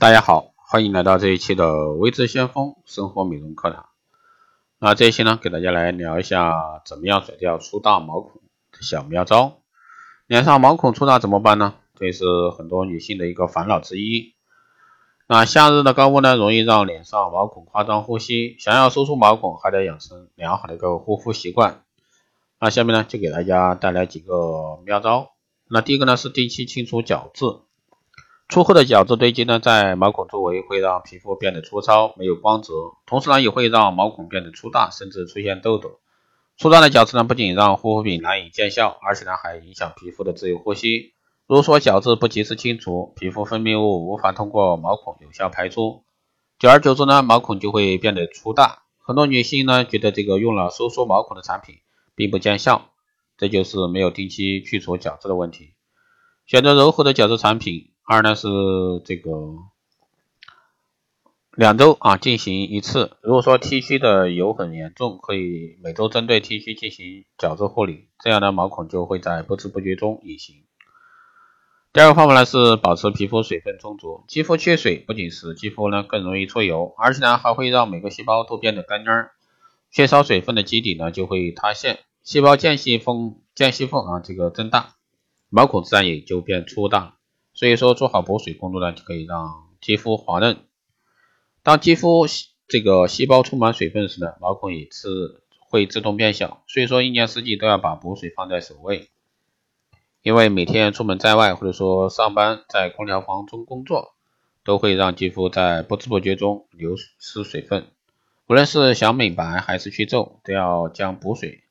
大家好，欢迎来到这一期的微知先锋生活美容课堂。那这一期呢，给大家来聊一下怎么样甩掉粗大毛孔的小妙招。脸上毛孔粗大怎么办呢？这也是很多女性的一个烦恼之一。那夏日的高温呢，容易让脸上毛孔夸张呼吸。想要收缩毛孔，还得养成良好的一个护肤习惯。那下面呢，就给大家带来几个妙招。那第一个呢，是定期清除角质。粗厚的角质堆积呢，在毛孔周围会让皮肤变得粗糙、没有光泽，同时呢，也会让毛孔变得粗大，甚至出现痘痘。粗大的角质呢，不仅让护肤品难以见效，而且呢，还影响皮肤的自由呼吸。如果说角质不及时清除，皮肤分泌物无法通过毛孔有效排出，久而久之呢，毛孔就会变得粗大。很多女性呢，觉得这个用了收缩毛孔的产品并不见效，这就是没有定期去除角质的问题。选择柔和的角质产品，二呢是这个。两周啊进行一次。如果说 T 区的油很严重，可以每周针对 T 区进行角质护理，这样的毛孔就会在不知不觉中隐形。第二个方法呢是保持皮肤水分充足。肌肤缺水不仅使肌肤呢更容易出油，而且呢还会让每个细胞都变得干蔫。缺少水分的基底呢就会塌陷，细胞间隙缝间隙缝啊这个增大，毛孔自然也就变粗大。所以说做好补水工作呢，就可以让肌肤滑嫩。当肌肤这个细胞充满水分时呢，毛孔也是会自动变小。所以说一年四季都要把补水放在首位，因为每天出门在外或者说上班在空调房中工作，都会让肌肤在不知不觉中流失水分。无论是想美白还是去皱，都要将补水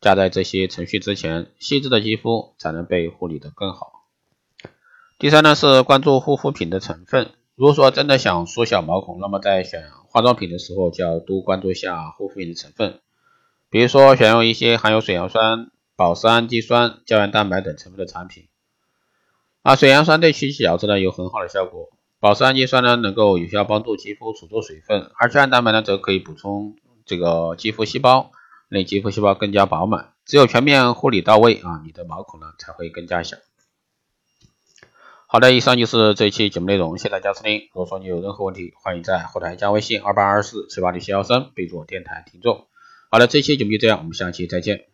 加在这些程序之前，细致的肌肤才能被护理的更好。第三呢是关注护肤品的成分。如果说真的想缩小毛孔，那么在选化妆品的时候就要多关注一下护肤品的成分，比如说选用一些含有水杨酸、保湿氨基酸、胶原蛋白等成分的产品。啊，水杨酸对去角质呢有很好的效果，保湿氨基酸呢能够有效帮助肌肤储存水分，而胶原蛋白呢则可以补充这个肌肤细胞，令肌肤细胞更加饱满。只有全面护理到位啊，你的毛孔呢才会更加小。好的，以上就是这一期节目内容，谢谢大家收听。如果说你有任何问题，欢迎在后台加微信二八二四七八六七幺三，备注电台听众。好的，这期节目就这样，我们下期再见。